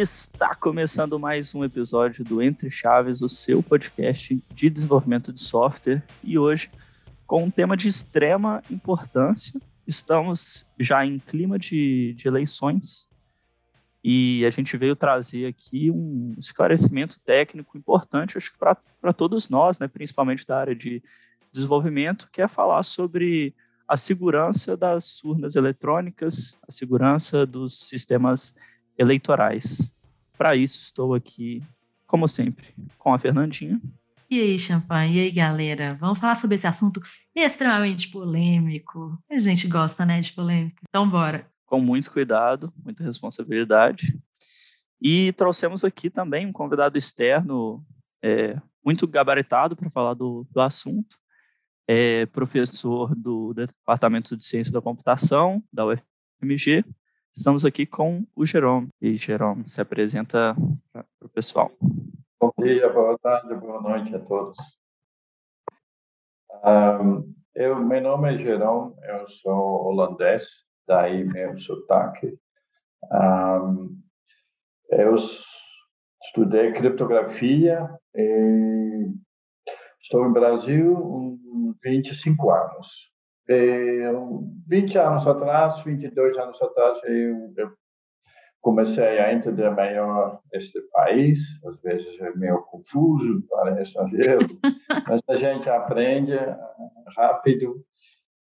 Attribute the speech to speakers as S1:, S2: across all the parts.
S1: está começando mais um episódio do Entre Chaves, o seu podcast de desenvolvimento de software. E hoje, com um tema de extrema importância, estamos já em clima de, de eleições e a gente veio trazer aqui um esclarecimento técnico importante, acho que para todos nós, né, principalmente da área de desenvolvimento, que é falar sobre a segurança das urnas eletrônicas, a segurança dos sistemas eleitorais. Para isso, estou aqui, como sempre, com a Fernandinha.
S2: E aí, Champanhe? E aí, galera? Vamos falar sobre esse assunto extremamente polêmico. A gente gosta, né, de polêmica. Então, bora.
S1: Com muito cuidado, muita responsabilidade. E trouxemos aqui também um convidado externo é, muito gabaritado para falar do, do assunto. É professor do Departamento de Ciência da Computação, da UFMG, Estamos aqui com o Jerome. E Jerome, se apresenta para o pessoal.
S3: Bom dia, boa tarde, boa noite a todos. Um, eu, meu nome é Jerome, eu sou holandês, daí meu sotaque. Um, eu estudei criptografia e estou no Brasil há 25 anos. 20 anos atrás, 22 anos atrás, eu, eu comecei a entender melhor este país. Às vezes é meio confuso para estrangeiro, mas a gente aprende rápido.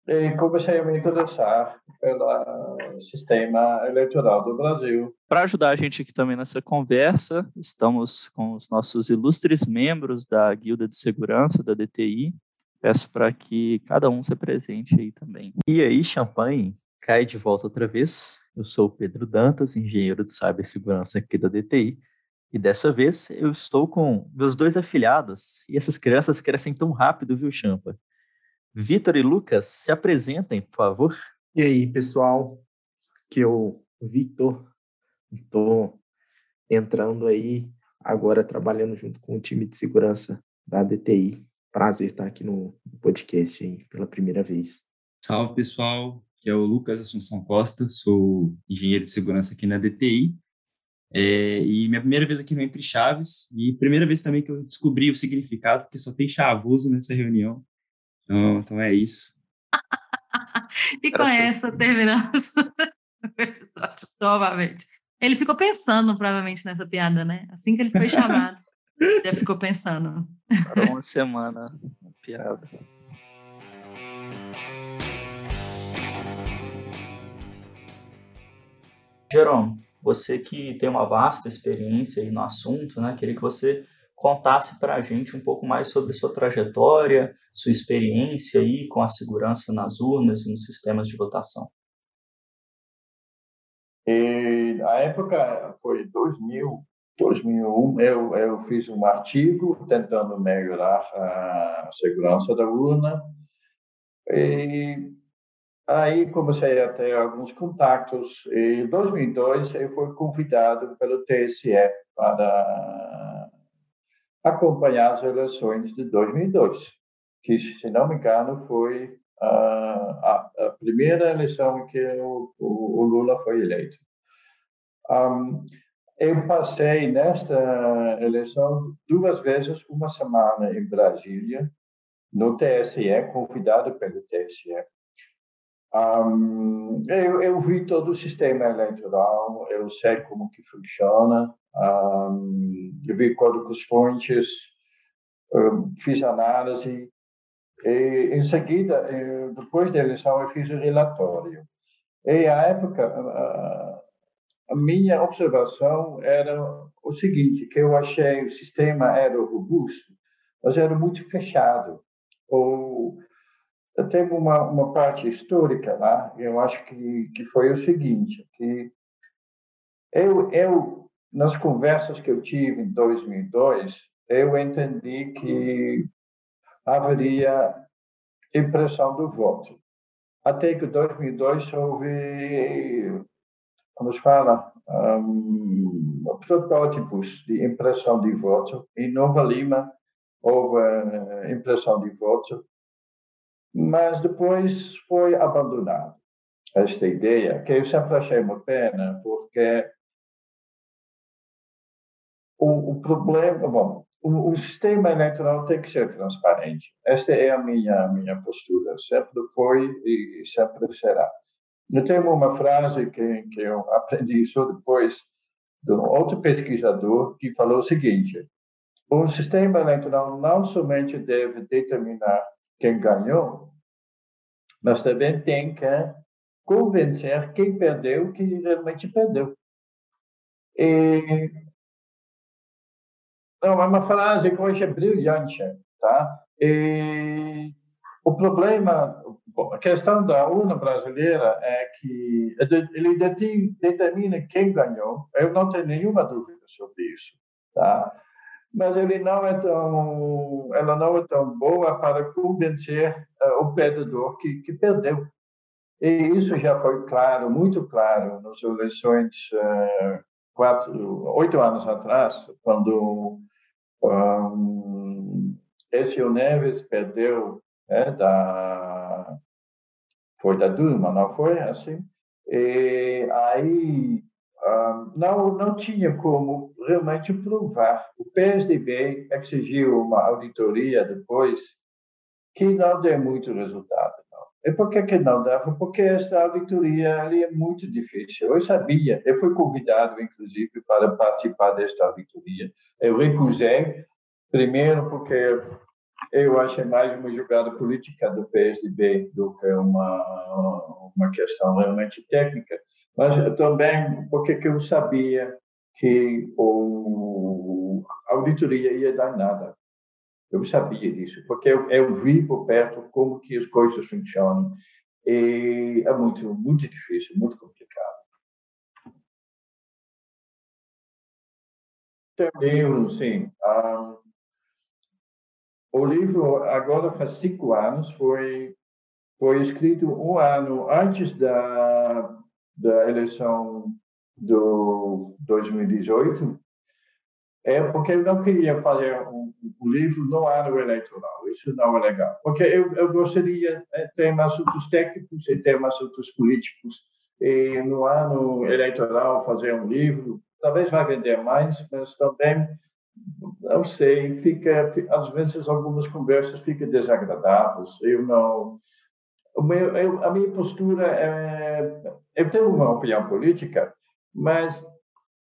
S3: E comecei a me interessar pelo sistema eleitoral do Brasil.
S1: Para ajudar a gente aqui também nessa conversa, estamos com os nossos ilustres membros da Guilda de Segurança, da DTI, Peço para que cada um se apresente aí também.
S4: E aí, champanhe, cai de volta outra vez. Eu sou o Pedro Dantas, engenheiro de cibersegurança aqui da DTI. E dessa vez eu estou com meus dois afilhados. E essas crianças crescem tão rápido, viu, Champa? Vitor e Lucas, se apresentem, por favor.
S5: E aí, pessoal? Que eu, Vitor, estou entrando aí agora trabalhando junto com o time de segurança da DTI prazer estar aqui no podcast aí pela primeira vez.
S6: Salve, pessoal. Aqui é o Lucas Assunção Costa, sou engenheiro de segurança aqui na DTI. É, e minha primeira vez aqui no Entre Chaves, e primeira vez também que eu descobri o significado, porque só tem chavoso nessa reunião. Então, então é isso.
S2: e com essa terminamos o episódio novamente. Ele ficou pensando, provavelmente, nessa piada, né? Assim que ele foi chamado. Já ficou pensando.
S1: Para uma semana, piada. Jerome, você que tem uma vasta experiência aí no assunto, né? Queria que você contasse para a gente um pouco mais sobre sua trajetória, sua experiência aí com a segurança nas urnas e nos sistemas de votação.
S3: E a época foi 2000, 2001, eu, eu fiz um artigo tentando melhorar a segurança da urna. E aí comecei a ter alguns contatos. Em 2002, eu fui convidado pelo TSE para acompanhar as eleições de 2002, que, se não me engano, foi a, a primeira eleição que o, o, o Lula foi eleito. Um, eu passei nesta eleição duas vezes uma semana em Brasília, no TSE, convidado pelo TSE. Um, eu, eu, vi todo o sistema eleitoral, eu sei como que funciona, um, eu vi códigos-fontes, fiz análise, e em seguida, eu, depois da eleição, eu fiz o relatório. E à época, a minha observação era o seguinte, que eu achei o sistema era robusto, mas era muito fechado. Ou tem uma uma parte histórica lá, eu acho que que foi o seguinte, que eu eu nas conversas que eu tive em 2002, eu entendi que haveria impressão do voto. Até que em 2002 houve se fala, um, protótipos de impressão de voto. Em Nova Lima houve uh, impressão de voto, mas depois foi abandonado esta ideia, que eu sempre achei uma pena, porque o, o problema, bom, o, o, sistema eleitoral tem que ser transparente. Esta é a minha minha postura. Sempre foi e sempre será. Eu tenho uma frase que que eu aprendi só depois de um outro pesquisador que falou o seguinte: o sistema eleitoral não somente deve determinar quem ganhou, mas também tem que convencer quem perdeu que realmente perdeu. E não, é uma frase que hoje é brilhante, tá? E o problema, a questão da urna brasileira é que ele determina quem ganhou. Eu não tenho nenhuma dúvida sobre isso, tá? Mas ele não é tão, ela não é tão boa para convencer uh, o perdedor que, que perdeu. E isso já foi claro, muito claro, nas eleições uh, quatro, oito anos atrás, quando um, Écio Neves perdeu né, da foi da Dilma, não foi assim? E aí um, não não tinha como realmente provar. O PSDB exigiu uma auditoria depois que não deu muito resultado. Não. E por que, que não dava? Porque esta auditoria ali é muito difícil. Eu sabia, eu fui convidado, inclusive, para participar desta auditoria. Eu recusei, primeiro porque eu achei mais uma jogada política do PSDB do que uma uma questão realmente técnica, mas também porque eu sabia que o, a auditoria ia dar nada. Eu sabia disso, porque eu, eu vi por perto como que as coisas funcionam e é muito muito difícil, muito complicado. Tem livro, sim. Um, ah, o livro agora faz cinco anos, foi foi escrito um ano antes da da eleição do 2018 é porque eu não queria fazer um, um livro no ano eleitoral. Isso não é legal. Porque eu, eu gostaria de ter assuntos técnicos e ter assuntos políticos. E no ano eleitoral fazer um livro, talvez vai vender mais, mas também, não sei, fica, às vezes algumas conversas ficam desagradáveis. Eu não... Eu, a minha postura é... Eu tenho uma opinião política, mas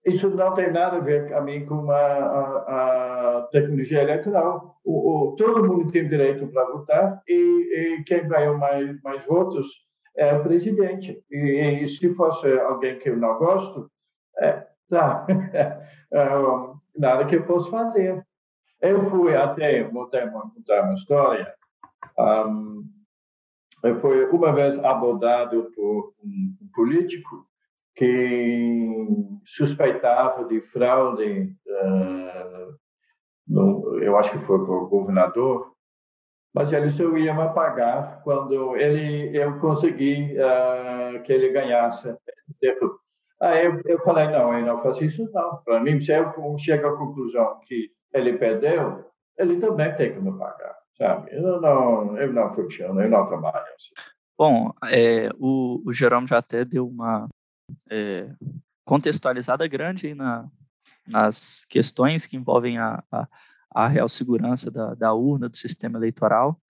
S3: isso não tem nada a ver a mim com a, a, a tecnologia eleitoral. O, o, todo mundo tem direito para votar e, e, quem ganhou mais, mais votos é o presidente. E, e se fosse alguém que eu não gosto, é, tá, é, nada que eu possa fazer. Eu fui até, vou contar uma história, um, eu fui uma vez abordado por um político que suspeitava de fraude, uh, eu acho que foi para o governador, mas ele só ia me pagar quando ele eu consegui uh, que ele ganhasse. Aí eu, eu falei, não, eu não faço isso não. Para mim, se eu chego à conclusão que ele perdeu, ele também tem que me pagar, sabe? Eu não, eu não eu não trabalho assim.
S1: Bom, é, o, o Jerome já até deu uma é, contextualizada grande na, nas questões que envolvem a, a, a real segurança da, da, urna, do sistema eleitoral.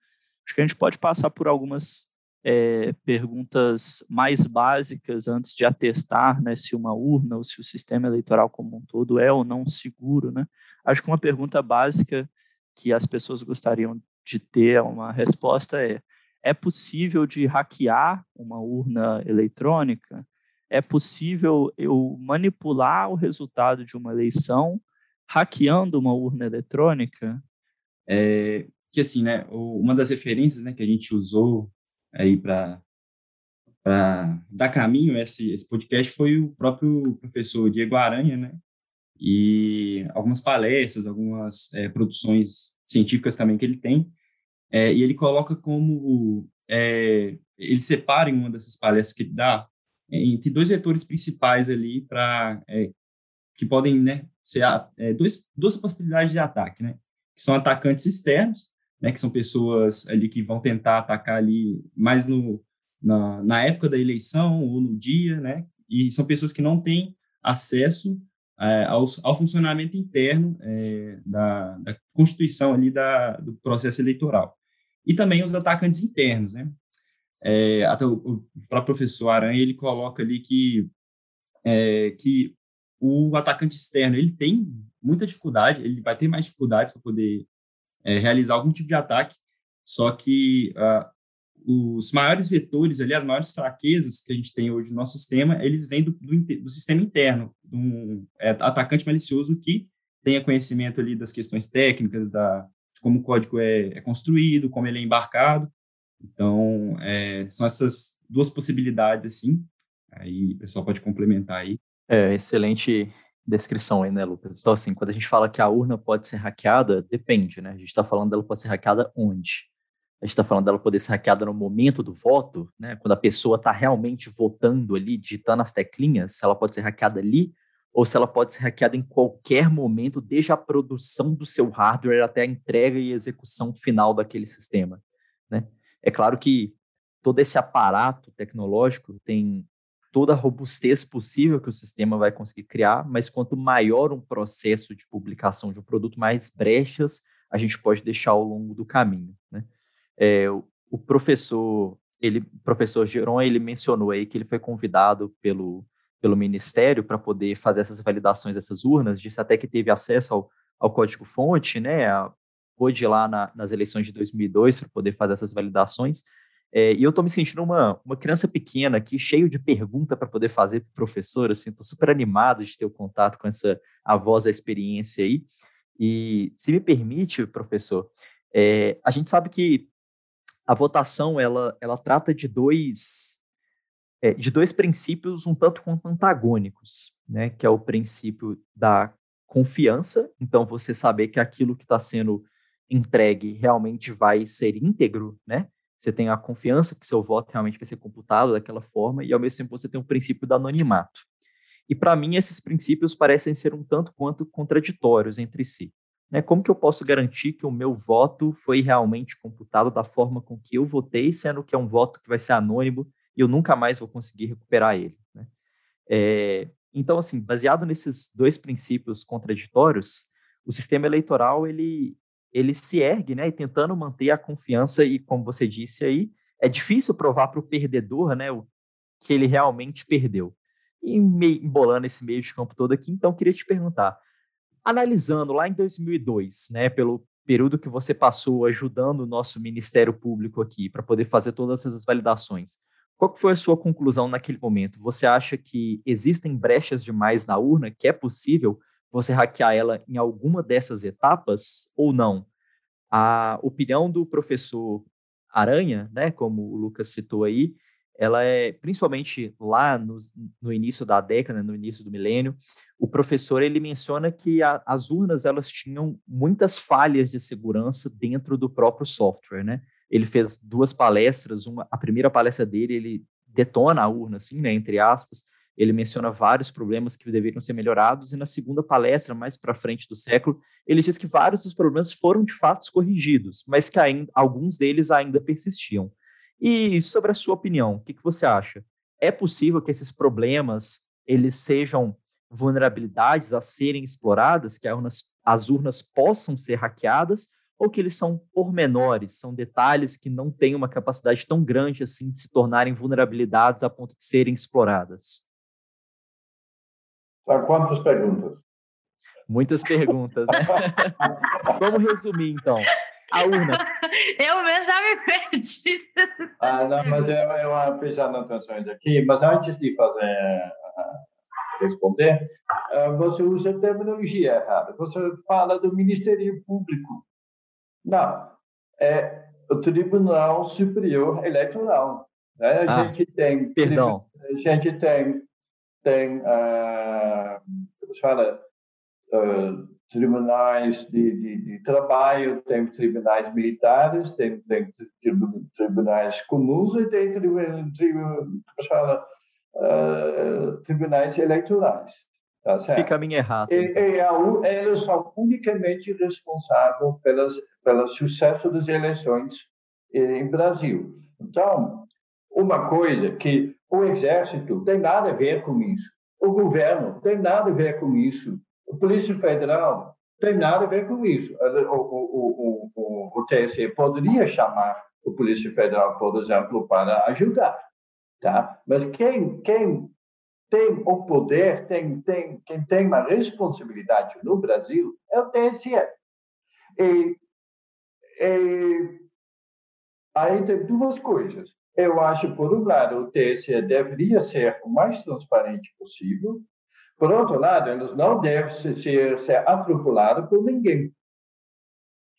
S1: Acho que a gente pode passar por algumas é, perguntas mais básicas antes de atestar né, se uma urna ou se o sistema eleitoral como um todo é ou não seguro. Né? Acho que uma pergunta básica que as pessoas gostariam de ter uma resposta é: é possível de hackear uma urna eletrônica? é possível eu manipular o resultado de uma eleição hackeando uma urna eletrônica?
S6: É, que assim, né, uma das referências né, que a gente usou aí para dar caminho a esse, esse podcast foi o próprio professor Diego Aranha, né, e algumas palestras, algumas é, produções científicas também que ele tem, é, e ele coloca como, é, ele separa em uma dessas palestras que ele dá, entre dois vetores principais ali para é, que podem né, ser é, dois, duas possibilidades de ataque, né? Que são atacantes externos, né? Que são pessoas ali que vão tentar atacar ali mais no na, na época da eleição ou no dia, né? E são pessoas que não têm acesso é, ao, ao, funcionamento interno é, da, da, constituição ali da, do processo eleitoral. E também os atacantes internos, né? É, até o, o próprio professor Aranha, ele coloca ali que, é, que o atacante externo, ele tem muita dificuldade, ele vai ter mais dificuldades para poder é, realizar algum tipo de ataque, só que uh, os maiores vetores ali, as maiores fraquezas que a gente tem hoje no nosso sistema, eles vêm do, do, do sistema interno, de um é, atacante malicioso que tenha conhecimento ali das questões técnicas, da, de como o código é, é construído, como ele é embarcado. Então, é, são essas duas possibilidades, assim. Aí o pessoal pode complementar aí.
S4: É, excelente descrição aí, né, Lucas? Então, assim, quando a gente fala que a urna pode ser hackeada, depende, né? A gente está falando dela pode ser hackeada onde? a gente está falando dela poder ser hackeada no momento do voto, né? Quando a pessoa está realmente votando ali, digitando as teclinhas, se ela pode ser hackeada ali, ou se ela pode ser hackeada em qualquer momento, desde a produção do seu hardware até a entrega e execução final daquele sistema, né? É claro que todo esse aparato tecnológico tem toda a robustez possível que o sistema vai conseguir criar, mas quanto maior um processo de publicação de um produto, mais brechas a gente pode deixar ao longo do caminho, né? É, o professor, ele, professor Geron, ele mencionou aí que ele foi convidado pelo, pelo Ministério para poder fazer essas validações dessas urnas, disse até que teve acesso ao, ao código-fonte, né, pôde ir lá na, nas eleições de 2002 para poder fazer essas validações, é, e eu estou me sentindo uma, uma criança pequena aqui, cheio de pergunta para poder fazer para o professor, assim, super animado de ter o contato com essa a voz da experiência aí, e se me permite, professor, é, a gente sabe que a votação ela, ela trata de dois é, de dois princípios um tanto quanto antagônicos, né? Que é o princípio da confiança, então você saber que aquilo que está sendo entregue realmente vai ser íntegro, né? Você tem a confiança que seu voto realmente vai ser computado daquela forma e ao mesmo tempo você tem o princípio do anonimato. E para mim esses princípios parecem ser um tanto quanto contraditórios entre si. Né? Como que eu posso garantir que o meu voto foi realmente computado da forma com que eu votei, sendo que é um voto que vai ser anônimo e eu nunca mais vou conseguir recuperar ele? Né? É, então, assim, baseado nesses dois princípios contraditórios, o sistema eleitoral ele, ele se ergue, né, e tentando manter a confiança e, como você disse aí, é difícil provar para o perdedor, né, o que ele realmente perdeu. E embolando esse meio de campo todo aqui, então queria te perguntar, analisando lá em 2002, né, pelo período que você passou ajudando o nosso Ministério Público aqui para poder fazer todas essas validações, qual foi a sua conclusão naquele momento? Você acha que existem brechas demais na urna, que é possível você hackear ela em alguma dessas etapas ou não? A opinião do professor Aranha, né, como o Lucas citou aí, ela é, principalmente lá no, no início da década, no início do milênio, o professor ele menciona que a, as urnas elas tinham muitas falhas de segurança dentro do próprio software, né? Ele fez duas palestras, uma, a primeira palestra dele, ele detona a urna, assim, né, entre aspas, ele menciona vários problemas que deveriam ser melhorados, e na segunda palestra, mais para frente do século, ele diz que vários dos problemas foram de fato corrigidos, mas que ainda, alguns deles ainda persistiam. E sobre a sua opinião, o que, que você acha? É possível que esses problemas eles sejam vulnerabilidades a serem exploradas, que urnas, as urnas possam ser hackeadas, ou que eles são pormenores, são detalhes que não têm uma capacidade tão grande assim de se tornarem vulnerabilidades a ponto de serem exploradas?
S3: São quantas perguntas?
S4: Muitas perguntas, né? Vamos resumir, então a urna.
S2: eu mesmo já me perdi.
S3: Ah, não, mas eu, eu fiz anotações aqui, mas antes de fazer uh, responder, uh, você usa a terminologia errada. Você fala do Ministério Público. Não, é o Tribunal Superior Eleitoral. Né? A ah, gente tem.
S4: Perdão.
S3: A gente tem. Tem como se fala? Uh, tribunais de, de, de, trabalho, tem tribunais militares, tem, tem tribunais comuns e tem fala, uh, tribunais eleitorais. Tá
S4: Fica a minha errata.
S3: E, então. e a, eles são unicamente responsáveis pelas, pelo sucesso das eleições em Brasil. Então, uma coisa que o exército tem nada a ver com isso. O governo tem nada a ver com isso. A Polícia Federal tem nada a ver com isso. O, o, o, o, TSE poderia chamar a Polícia Federal, por exemplo, para ajudar, tá? Mas quem, quem tem o poder, tem, tem, quem tem uma responsabilidade no Brasil é o TSE. E, e aí tem duas coisas. Eu acho, por um lado, o TSE deveria ser o mais transparente possível, por outro lado, eles não devem ser, ser atropelados por ninguém.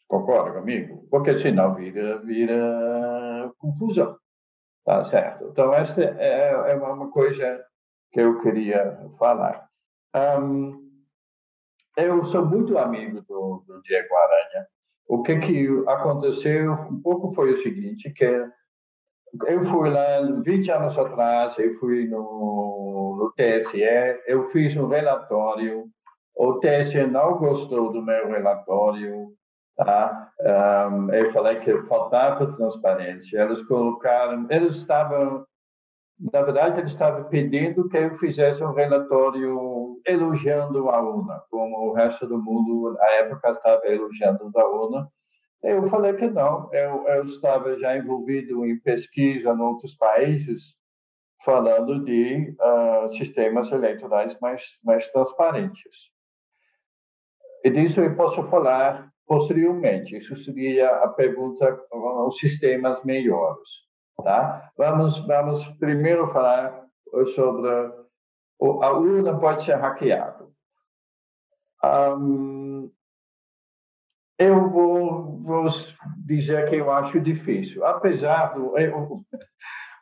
S3: Concorda comigo? Porque senão vira, vira confusão. Tá certo? Então, essa é, é uma coisa que eu queria falar. Um, eu sou muito amigo do, do Diego Aranha. O que, que aconteceu um pouco foi o seguinte, que eu fui lá 20 anos atrás, eu fui no, no TSE, eu fiz um relatório, o TSE não gostou do meu relatório, tá? Um, eu falei que faltava transparência, eles colocaram, eles estavam, na verdade, eles estavam pedindo que eu fizesse um relatório elogiando a UNA, como o resto do mundo, na época, estava elogiando a UNA, eu falei que não. Eu, eu estava já envolvido em pesquisa em outros países, falando de uh, sistemas eleitorais mais, mais transparentes. E disso eu posso falar posteriormente. Isso seria a pergunta os sistemas melhores, tá? Vamos vamos primeiro falar sobre a urna pode ser hackeada. Um, eu vou, vou, dizer que eu acho difícil. Apesar do. Eu,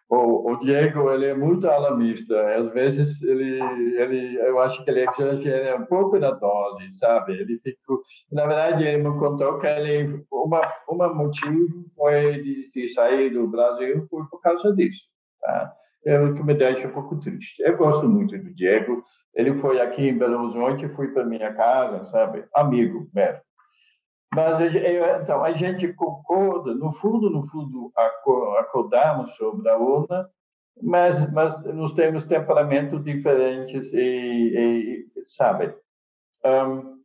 S3: o, o, Diego ele é muito alarmista. Às vezes ele, ele, eu acho que ele exagera um pouco na dose, sabe? Ele fica, na verdade, ele me contou que ele uma uma motivo foi de, de sair do Brasil foi por causa disso, tá? É o que me deixa um pouco triste. Eu gosto muito do Diego. Ele foi aqui em Belo Horizonte, fui para minha casa, sabe? Amigo mesmo. Mas, então, a gente concorda, no fundo, no fundo, acordamos sobre a urna, mas, mas nós temos temperamentos diferentes e, e sabe, um,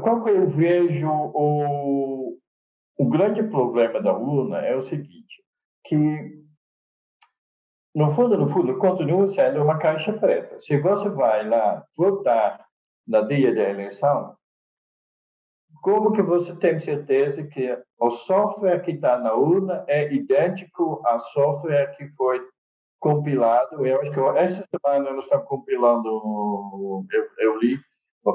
S3: qual que eu vejo o, o grande problema da urna é o seguinte, que no fundo, no fundo, continua sendo uma caixa preta. Se você vai lá votar na dia da eleição, como que você tem certeza que o software que está na urna é idêntico ao software que foi compilado? Eu acho que essa semana nós estamos compilando, eu, eu li,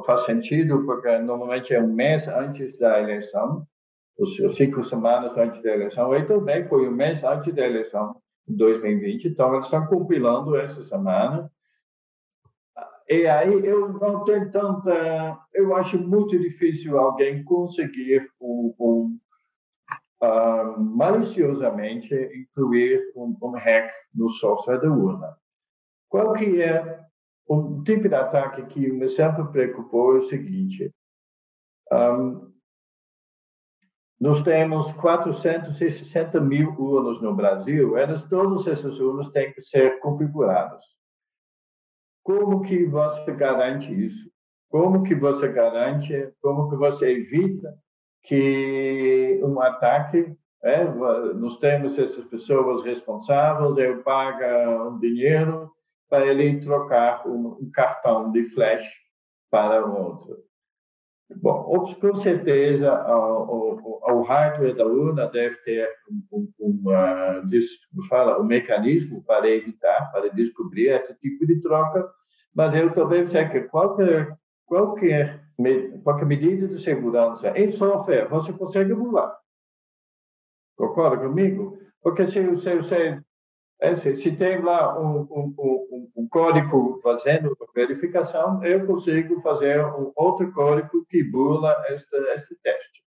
S3: faz sentido, porque normalmente é um mês antes da eleição, os cinco semanas antes da eleição, e também foi um mês antes da eleição, 2020, então eles estão compilando essa semana, e aí eu não tenho tanta. Eu acho muito difícil alguém conseguir um, um maliciosamente incluir um, um, hack no software da urna. Qual que é o tipo de ataque que me sempre preocupou é o seguinte. Um, nós temos 460 mil urnas no Brasil, elas, todas essas urnas têm que ser configuradas. Como que você garante isso? Como que você garante, como que você evita que um ataque, é, nós temos essas pessoas responsáveis, eu pago um dinheiro para ele trocar um cartão de flash para outro. Bom, com certeza, o, hardware da urna deve ter um, uma, fala, um mecanismo para evitar, para descobrir esse tipo de troca, mas eu também sei que qualquer, qualquer, qualquer medida de segurança em software você consegue burlar. Concorda comigo? Porque se, se, se, é, se tem lá um, um, um, um, código fazendo verificação, eu consigo fazer um outro código que burla este, este teste.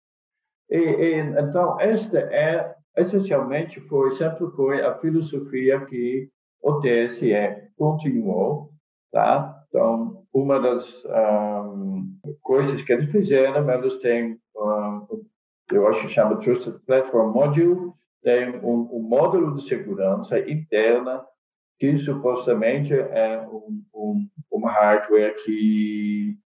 S3: E, e, então, esta é, essencialmente, foi, sempre foi a filosofia que o TSE continuou, tá? Então, uma das coisas que eles fizeram, eles têm, eu acho que chama Trusted Platform Module, tem um, um módulo de segurança interna que supostamente é um, um, um hardware que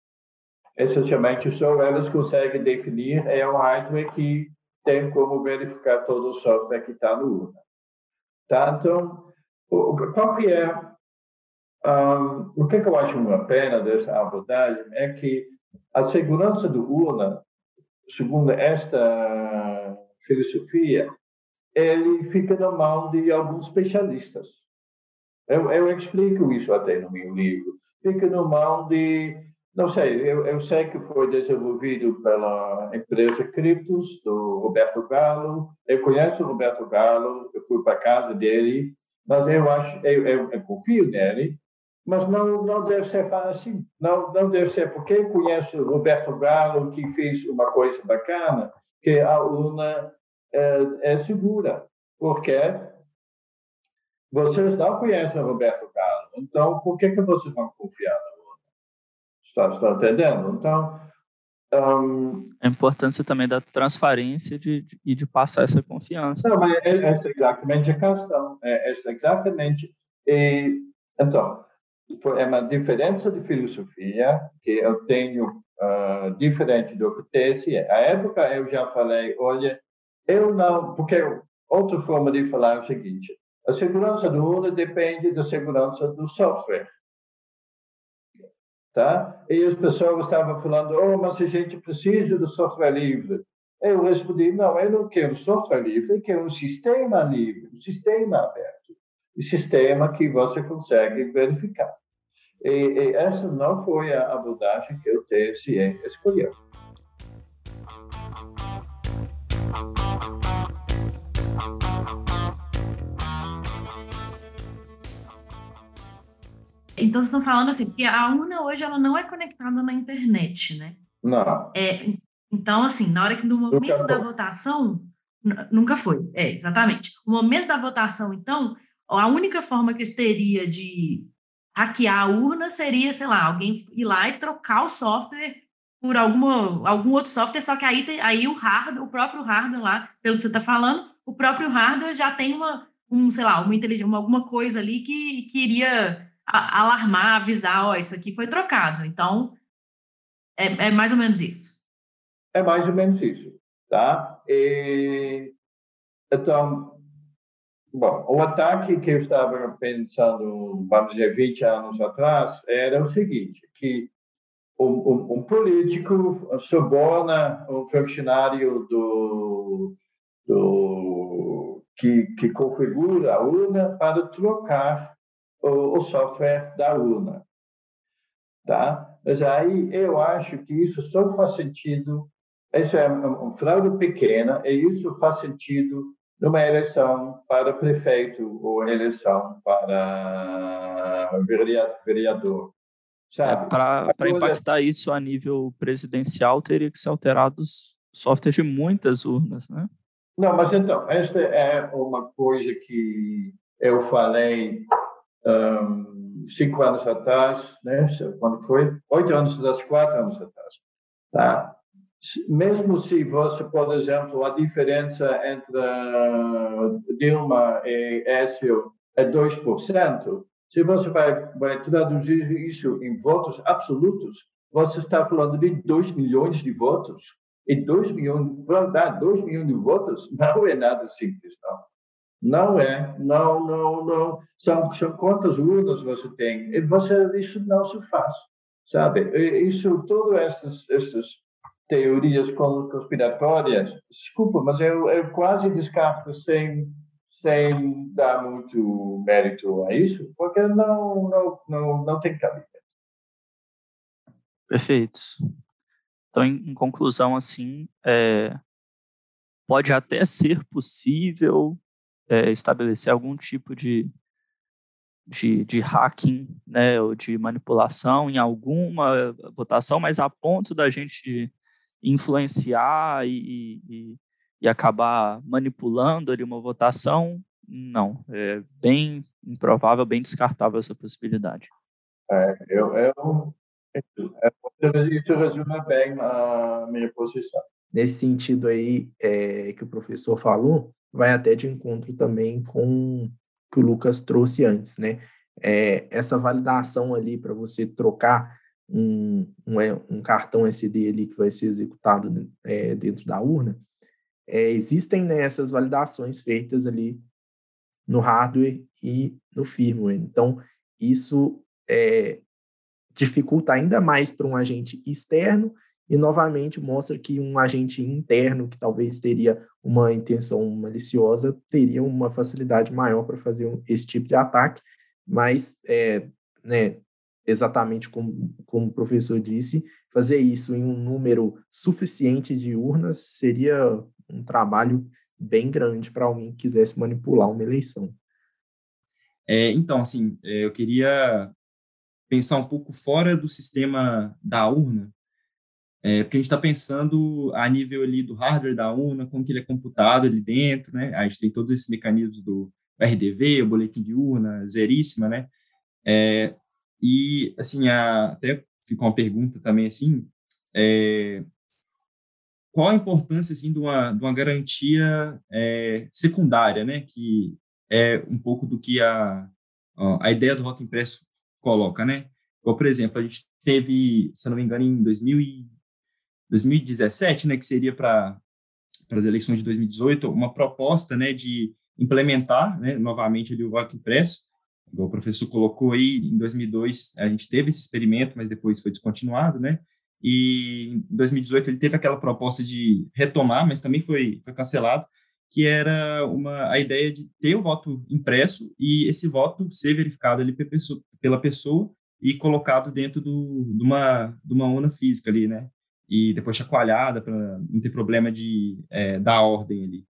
S3: essencialmente só elas conseguem definir, é um hardware que tem como verificar todo o software que está no UNA. Tá? Então, qual que é um, o que, eu acho uma pena dessa abordagem é que a segurança do UNA, segundo esta filosofia, ele fica na mão de alguns especialistas. Eu, eu explico isso até no meu livro. Fica na mão de, não sei, eu, eu sei que foi desenvolvido pela empresa Criptos, do Roberto Galo. Eu conheço o Roberto Galo, eu fui para casa dele, mas eu acho, eu, eu, eu confio nele, mas não não deve ser assim. Não não deve ser porque eu conheço o Roberto Galo que fez uma coisa bacana, que a UNA é, é segura, porque vocês não conhecem o Roberto Carlos, então por que, que vocês vão confiar no outro? Está, está entendendo? Então. Um,
S1: a importância também da transparência de, de, e de passar essa confiança.
S3: Não, mas é, essa é exatamente a questão. É, essa é exatamente. E, então, é uma diferença de filosofia que eu tenho uh, diferente do que TSE. A época eu já falei, olha, eu não, porque outra forma de falar é o seguinte: a segurança do UNA depende da segurança do software. Tá? E as pessoas estavam falando, oh, mas a gente precisa do software livre. Eu respondi, não, eu não quero software livre, eu quero um sistema livre, um sistema aberto, um sistema que você consegue verificar. E, e essa não foi a abordagem que o TSE escolheu.
S2: Então, vocês estão falando assim, porque a UNA hoje ela não é conectada na internet, né?
S3: Não.
S2: É, então, assim, na hora que no momento da votação, nunca foi. É, exatamente. O momento da votação, então, a única forma que teria de hackear a urna seria, sei lá, alguém ir lá e trocar o software por alguma, algum outro software, só que aí, aí o hardware, o próprio hardware lá, pelo que você está falando, o próprio hardware já tem uma, um, sei lá, uma inteligência, uma, alguma coisa ali que, que iria alarmar, avisar, ó, isso aqui foi trocado. Então, é, é mais ou menos isso.
S3: É mais ou menos isso, tá? E, então, bom, o ataque que eu estava pensando, vamos dizer, 20 anos atrás, era o seguinte, que um, um, um político suborna um funcionário do, do que, que configura a urna para trocar o, o software da urna. Tá? Mas aí eu acho que isso só faz sentido, isso é uma fraude pequena, e isso faz sentido numa eleição para prefeito ou eleição para vereador.
S1: É, para impactar isso a nível presidencial, teria que ser alterados softwares de muitas urnas, né?
S3: Não, mas então, esta é uma coisa que eu falei um, cinco anos atrás, né? Quando foi? Oito anos atrás, quatro anos atrás, tá? Mesmo se você, por exemplo, a diferença entre Dilma e Écio é 2%, se você vai, vai traduzir isso em votos absolutos, você está falando de 2 milhões de votos. E 2 milhões, dar 2 milhões de votos não é nada simples, não. Não é, não, não, não. São, são quantas urnas você tem? E você, isso não se faz, sabe? Isso, todas essas, essas teorias conspiratórias, desculpa, mas eu, eu quase descarto sem, sem dar muito mérito a isso, porque não, não, não, não tem cabimento.
S1: Perfeito. Então, em, em conclusão, assim, é, pode até ser possível é, estabelecer algum tipo de, de, de, hacking, né, ou de manipulação em alguma votação, mas a ponto da gente influenciar e, e, e acabar manipulando ali uma votação, não. É bem improvável, bem descartável essa possibilidade.
S3: É, eu, eu, isso resume bem a minha posição.
S5: Nesse sentido aí é, que o professor falou, vai até de encontro também com que o Lucas trouxe antes, né? É, essa validação ali para você trocar um, um, é, um, cartão SD ali que vai ser executado é, dentro da urna, é, existem né, essas validações feitas ali no hardware e no firmware. Então, isso é, dificulta ainda mais para um agente externo e, novamente, mostra que um agente interno, que talvez teria uma intenção maliciosa, teria uma facilidade maior para fazer esse tipo de ataque, mas, é, né, exatamente como, como o professor disse, fazer isso em um número suficiente de urnas seria um trabalho bem grande para alguém que quisesse manipular uma eleição.
S6: É, então, assim, é, eu queria pensar um pouco fora do sistema da urna, é, porque a gente está pensando a nível ali do hardware da urna, como que ele é computado ali dentro, né? A gente tem todos esses mecanismos do RDV, o boletim de urna, zeríssima, né? É, e, assim, a, até ficou uma pergunta também, assim, é, qual a importância, assim, de uma, de uma garantia é, secundária, né? Que é um pouco do que a, a ideia do voto impresso coloca, né? Como, por exemplo, a gente teve, se não me engano, em 2000 e 2017, né, que seria para as eleições de 2018, uma proposta, né, de implementar, né, novamente ali o voto impresso, o professor colocou aí, em 2002 a gente teve esse experimento, mas depois foi descontinuado, né, e em 2018 ele teve aquela proposta de retomar, mas também foi, foi cancelado, que era uma, a ideia de ter o voto impresso e esse voto ser verificado ali pela pessoa, e colocado dentro do, de, uma, de uma urna física ali, né? e depois chacoalhada para não ter problema de é, dar ordem ali.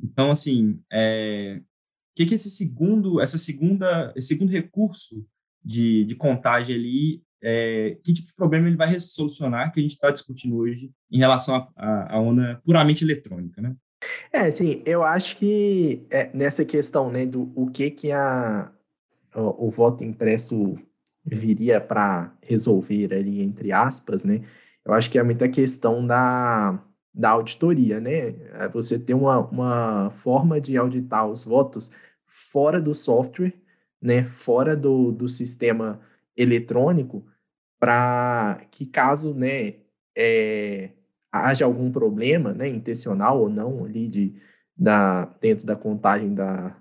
S6: Então, assim, é, o que, que esse segundo, essa segunda, esse segundo recurso de, de contagem ali, é, que tipo de problema ele vai solucionar que a gente está discutindo hoje em relação à ONA puramente eletrônica, né?
S5: É, sim, eu acho que é, nessa questão, né, do o que que a, o, o voto impresso viria para resolver ali, entre aspas, né, eu acho que é muita questão da, da auditoria, né? É você ter uma, uma forma de auditar os votos fora do software, né? Fora do, do sistema eletrônico, para que caso, né, é, haja algum problema, né, intencional ou não, ali de, da, dentro da contagem da,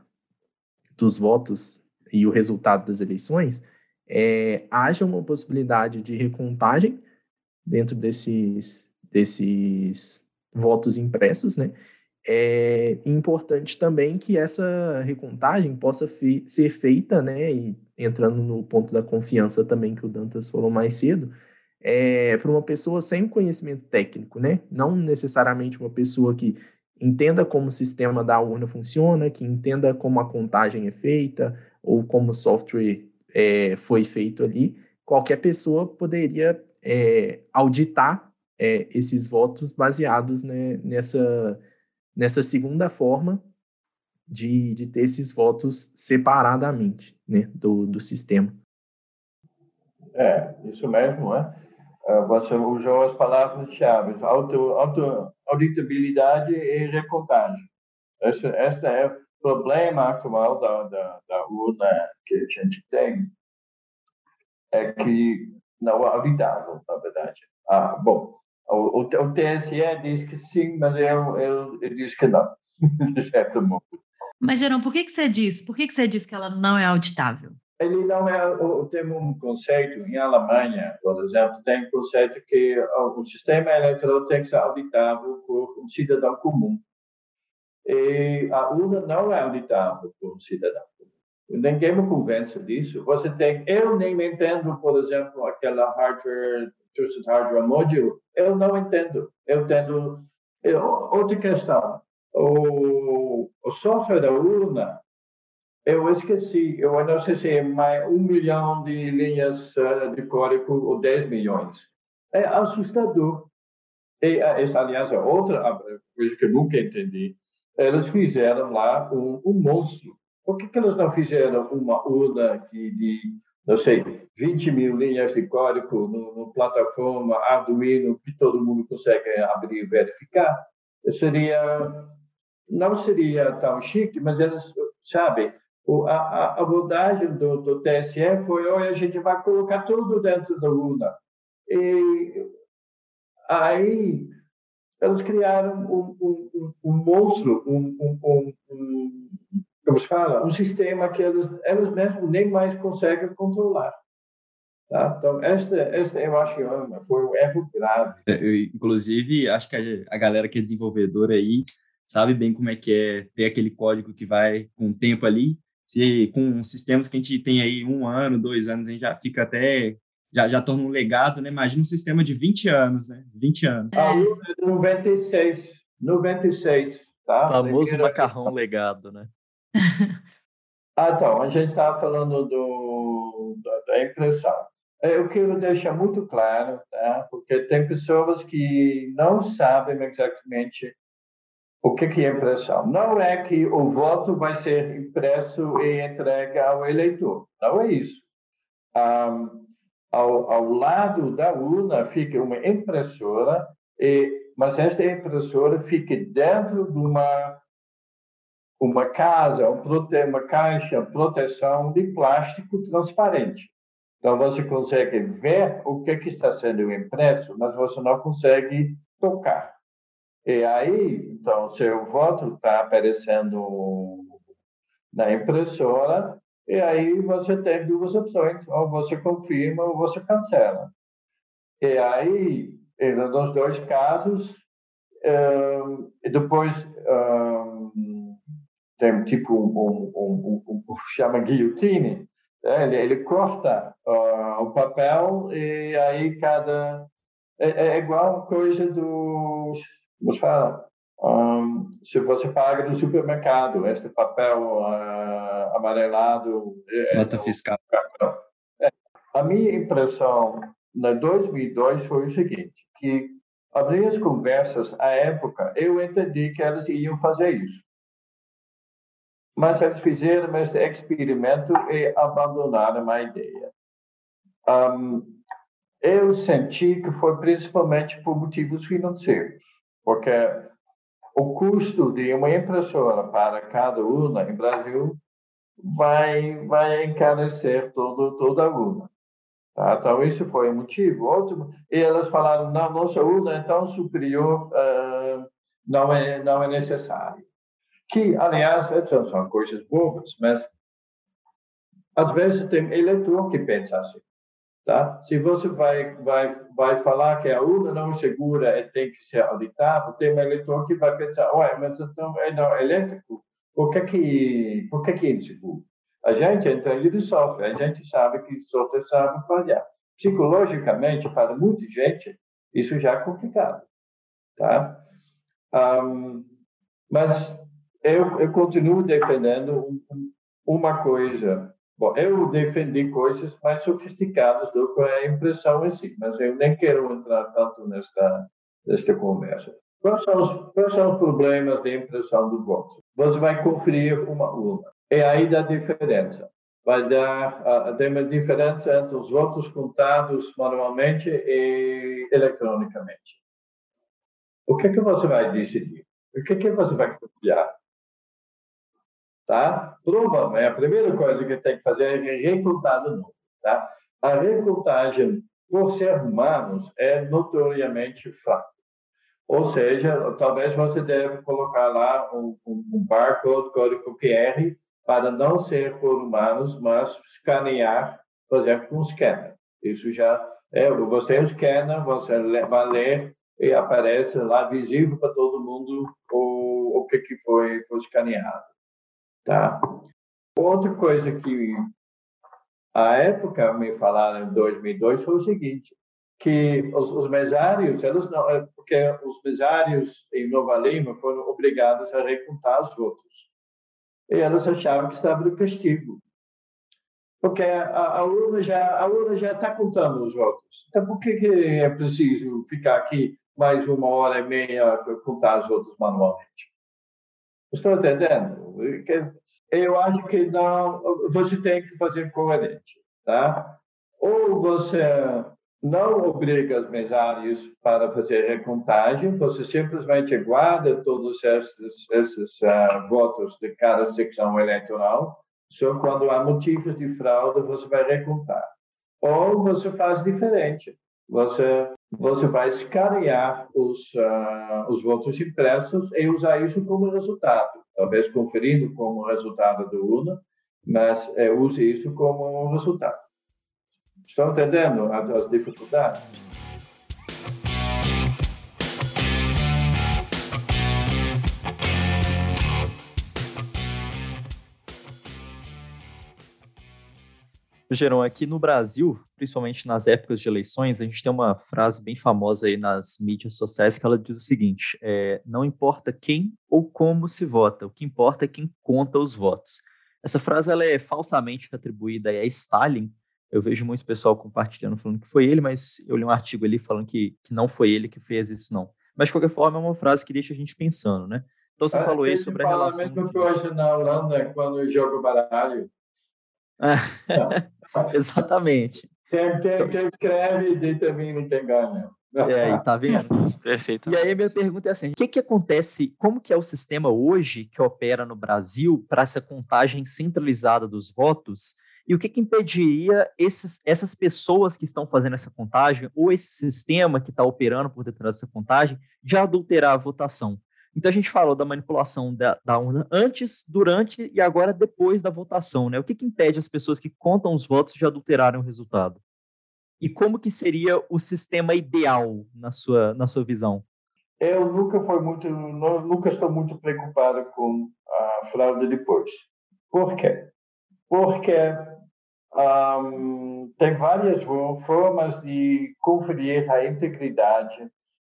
S5: dos votos e o resultado das eleições, é, haja uma possibilidade de recontagem dentro desses, desses votos impressos, né? É importante também que essa recontagem possa ser feita, né, e entrando no ponto da confiança também que o Dantas falou mais cedo, é, para uma pessoa sem conhecimento técnico, né? Não necessariamente uma pessoa que entenda como o sistema da urna funciona, que entenda como a contagem é feita ou como o software é, foi feito ali, qualquer pessoa poderia é, auditar é, esses votos baseados né, nessa, nessa segunda forma de, de ter esses votos separadamente né, do, do sistema.
S3: É, isso mesmo, é. Você usou as palavras-chave, auto, auto, auditabilidade e recontagem. Esse, esse é o problema atual da, da, da urna que a gente tem é que não é auditável, na verdade. Ah, bom, o, o, TSE diz que sim, mas eu, eu disse que não, de certo modo.
S2: Mas, Gerão, por que, que você diz? Por que, que você diz que ela não é auditável?
S3: Ele não é. Tem um conceito em Alemanha, por exemplo, tem um conceito que o sistema eleitoral tem que ser auditável por um cidadão comum. E a urna não é auditável por um cidadão comum. Ninguém me convence disso. Você tem, eu nem entendo, por exemplo, aquela hardware, trusted hardware module. Eu não entendo. Eu entendo outra questão. O, o software da urna, eu esqueci. Eu não sei se é mais um milhão de linhas uh, de código ou 10 milhões. É assustador. E, essa, aliás, é outra coisa que eu nunca entendi. Eles fizeram lá um, um monstro por que, que eles não fizeram uma urna que de, não sei, 20 mil linhas de código no plataforma Arduino que todo mundo consegue abrir e verificar? Seria, não seria tão chique, mas eles, sabem, a, a abordagem do, do TSE foi: olha, a gente vai colocar tudo dentro da urna. E aí eles criaram um, um, um monstro, um, um, um, como se fala, um sistema que eles, eles mesmos nem mais conseguem controlar. Tá? Então, esta, esta eu acho que foi um erro grave.
S6: É, eu, inclusive, acho que a, a galera que é desenvolvedora aí sabe bem como é que é ter aquele código que vai com o tempo ali. Se com sistemas que a gente tem aí um ano, dois anos, a gente já fica até já, já torna um legado, né? Imagina um sistema de 20 anos, né? 20 anos.
S3: A Luna é 96. 96, tá?
S4: O famoso macarrão legado, né?
S3: ah, então, a gente estava falando do, da impressão. É, eu quero deixar muito claro, tá? Porque tem pessoas que não sabem exatamente o que é impressão. Não é que o voto vai ser impresso e entregue ao eleitor. Não é isso. Um, ao, ao lado da urna fica uma impressora, e, mas esta impressora fica dentro de uma, uma casa, uma caixa proteção de plástico transparente. Então, você consegue ver o que, que está sendo impresso, mas você não consegue tocar. E aí, então, seu voto está aparecendo na impressora, e aí você tem duas opções, ou você confirma ou você cancela. E aí, nos dois casos, depois tem tipo um, um, um, um chama guillotine, né? ele, ele corta uh, o papel e aí cada é, é igual coisa dos como se fala um, se você paga no supermercado este papel uh, amarelado
S6: é, nota fiscal.
S3: é, a minha impressão na 2002 foi o seguinte que as minhas conversas à época eu entendi que elas iam fazer isso. Mas eles fizeram esse experimento e abandonaram a ideia. Um, eu senti que foi principalmente por motivos financeiros porque o custo de uma impressora para cada urna em Brasil vai vai encarecer todo toda a urna. Tá? Então isso foi o motivo. Outro, e elas falaram não nossa urna é tão superior uh, não é não é necessário. Que aliás são, são coisas bobas, mas às vezes tem eleitor que pensa assim. Tá? Se você vai, vai, vai falar que a urna não é segura e tem que ser auditável, tem um eleitor que vai pensar, ué, mas então é não é elétrico, por que que, por que, que é inseguro? A gente entende de software, a gente sabe que software sabe falhar. Psicologicamente, para muita gente, isso já é complicado. Tá? Um, mas eu, eu continuo defendendo uma coisa Bom, eu defendi coisas mais sofisticadas do que a impressão em si, mas eu nem quero entrar tanto nesta, nesta conversa. Quais são, os, quais são os problemas de impressão do voto? Você vai conferir uma urna. E aí dá diferença. Vai dar uh, tem uma diferença entre os votos contados manualmente e eletronicamente. O que é que você vai decidir? O que é que você vai confiar? Tá? Provavelmente, a primeira coisa que tem que fazer é recrutar de novo, tá? A recrutagem por ser humanos é notoriamente fraca. Ou seja, talvez você deve colocar lá um, um, um barcode, código QR, para não ser por humanos, mas escanear, por exemplo, com um scanner. Isso já é, você é um scanner, você vai ler e aparece lá visível para todo mundo o, o que, que foi, foi escaneado. Tá? Outra coisa que a época me falaram em 2002 foi o seguinte, que os, os mesários, eles não, é, porque os mesários em Nova Lima foram obrigados a recontar os votos. E eles achavam que estava no castigo. Porque a, a urna já a urna já está contando os votos. Então por que, que é preciso ficar aqui mais uma hora e meia contar os votos manualmente? Estou entendendo? Eu acho que não, você tem que fazer coerente, tá? Ou você não obriga os mesários para fazer recontagem, você simplesmente guarda todos esses, esses uh, votos de cada secção eleitoral, Só quando há motivos de fraude você vai recontar. Ou você faz diferente. Você você vai escanear os uh, os votos impressos e usar isso como resultado. Talvez conferindo como resultado do urna, mas é, use isso como resultado. Estão entendendo as, as dificuldades?
S4: Gerão, aqui no Brasil, principalmente nas épocas de eleições, a gente tem uma frase bem famosa aí nas mídias sociais que ela diz o seguinte: é, não importa quem ou como se vota, o que importa é quem conta os votos. Essa frase ela é falsamente atribuída a Stalin. Eu vejo muito pessoal compartilhando falando que foi ele, mas eu li um artigo ali falando que, que não foi ele que fez isso, não. Mas, de qualquer forma, é uma frase que deixa a gente pensando, né? Então, você é, falou aí sobre a relação...
S3: mesmo que hoje na Holanda, quando jogo baralho.
S4: Exatamente.
S3: Quem, quem, quem escreve determina quem ganha.
S4: É, tá vendo?
S1: Perfeito.
S4: E aí minha pergunta é assim, o que que acontece, como que é o sistema hoje que opera no Brasil para essa contagem centralizada dos votos e o que que impediria esses, essas pessoas que estão fazendo essa contagem ou esse sistema que está operando por detrás dessa contagem de adulterar a votação? Então a gente falou da manipulação da, da, urna antes, durante e agora depois da votação, né? O que, que impede as pessoas que contam os votos de adulterarem o resultado? E como que seria o sistema ideal na sua, na sua visão?
S3: Eu nunca fui muito, nunca estou muito preocupado com a fraude depois. Por quê? Porque um, tem várias formas de conferir a integridade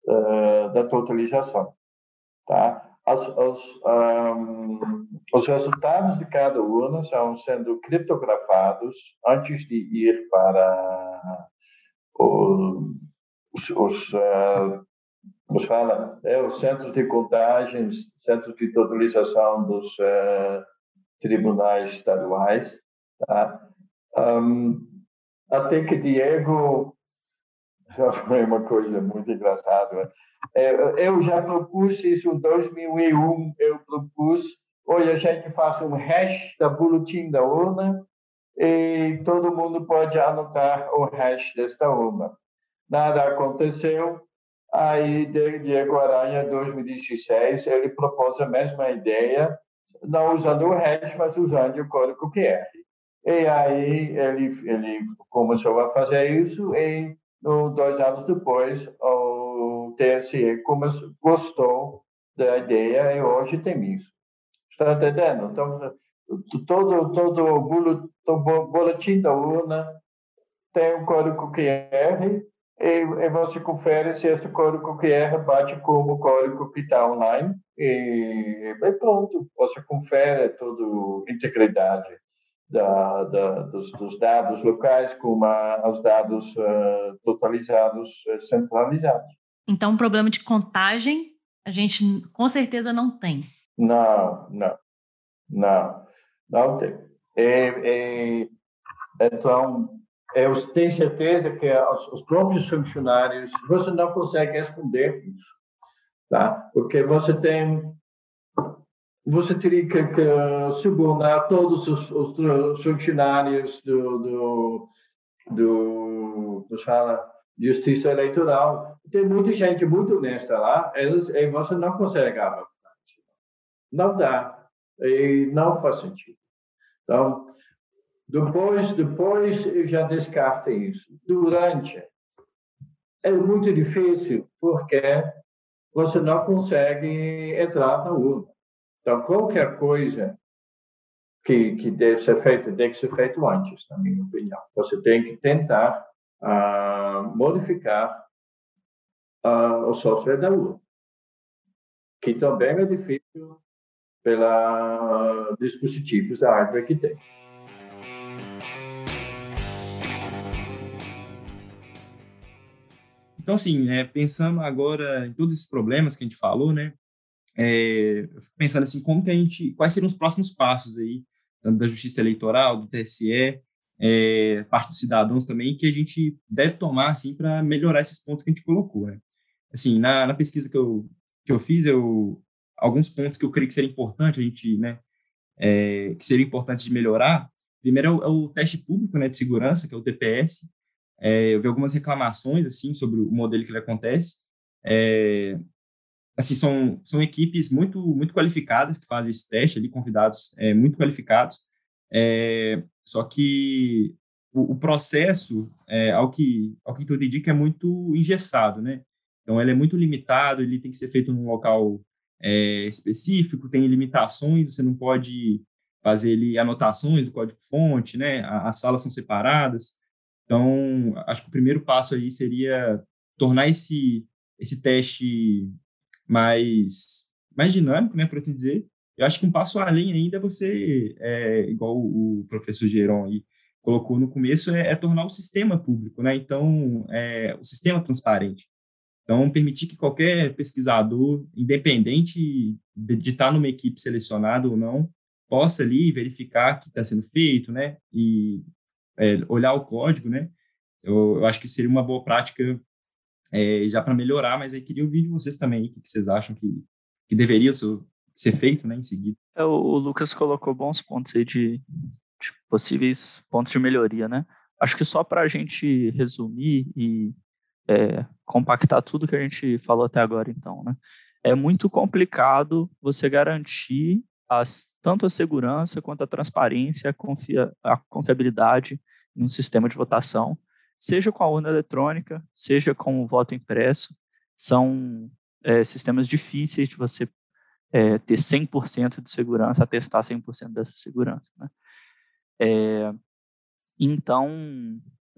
S3: uh, da totalização. Tá? As, as, um, os resultados de cada urna estão sendo criptografados antes de ir para os, os, uh, os, fala, é, os centros de contagens, centros de totalização dos uh, tribunais estaduais. Tá? Um, até que Diego já foi uma coisa muito engraçada. É, eu já propus isso em 2001, eu propus, olha, a gente faz um hash da boletim da urna e todo mundo pode anotar o hash desta urna. Nada aconteceu. Aí, Diego Aranha, em 2016, ele propôs a mesma ideia, não usando o hash, mas usando o código QR. E aí ele, ele começou a fazer isso e no, dois anos depois o TSE começou, gostou da ideia e hoje tem isso. Está entendendo? Então, todo todo todo boletim da urna tem um código QR e, e você confere se esse código QR bate com o código que está online e, e pronto, você confere toda a integridade da, da, dos, dos, dados locais com a, os dados uh, totalizados, uh, centralizados.
S2: Então, um problema de contagem a gente com certeza não tem.
S3: Não, não, não, não tem. E, e, então, eu tenho certeza que os, os próprios funcionários, você não consegue esconder isso, tá? Porque você tem você teria que, que subornar todos os, os funcionários do, do, do, do fala, justiça eleitoral. Tem muita gente muito honesta lá, eles, e você não consegue arrastar. Não dá. E não faz sentido. Então, depois, depois eu já descarto isso. Durante, é muito difícil, porque você não consegue entrar na urna. Então, qualquer coisa que, que deve ser feito, tem que ser feito antes, na minha opinião. Você tem que tentar uh, modificar uh, o software da Lua, que também é difícil pelos uh, dispositivos da hardware que tem.
S6: Então, assim, né, pensando agora em todos esses problemas que a gente falou, né, é, pensando assim, como que a gente, quais seriam os próximos passos aí, tanto da Justiça Eleitoral, do TSE, é, parte dos cidadãos também, que a gente deve tomar, assim, para melhorar esses pontos que a gente colocou, né? Assim, na, na, pesquisa que eu, que eu fiz, eu, alguns pontos que eu creio que seria importante a gente, né, é, que seria importante de melhorar. Primeiro é o, é o, teste público né, de segurança, que é o TPS. É, eu vi algumas reclamações assim sobre o modelo que ele acontece. É, assim são, são equipes muito muito qualificadas que fazem esse teste ali, convidados é, muito qualificados. É, só que o, o processo, é, ao que ao que tudo indica, é muito engessado, né? Então ele é muito limitado, ele tem que ser feito num local é, específico, tem limitações, você não pode fazer ele anotações do código-fonte, né? As salas são separadas. Então, acho que o primeiro passo aí seria tornar esse esse teste mais mais dinâmico, né, por assim dizer. Eu acho que um passo além ainda é você, é, igual o professor Geron aí colocou no começo, é, é tornar o sistema público, né? Então, é, o sistema transparente. Então, permitir que qualquer pesquisador, independente de, estar numa equipe selecionada ou não, possa ali verificar que está sendo feito, né? E é, olhar o código, né? Eu, eu, acho que seria uma boa prática é, já para melhorar, mas aí queria ouvir de vocês também, o que vocês acham que, que deveria ser, feito, né, em seguida.
S1: É, o Lucas colocou bons pontos aí de, de possíveis pontos de melhoria, né? Acho que só para a gente resumir e é, compactar tudo que a gente falou até agora, então, né? É muito complicado você garantir as, tanto a segurança quanto a transparência, a, confia, a confiabilidade em um sistema de votação, seja com a urna eletrônica, seja com o voto impresso, são é, sistemas difíceis de você é, ter 100% de segurança, atestar 100% dessa segurança. Né? É, então,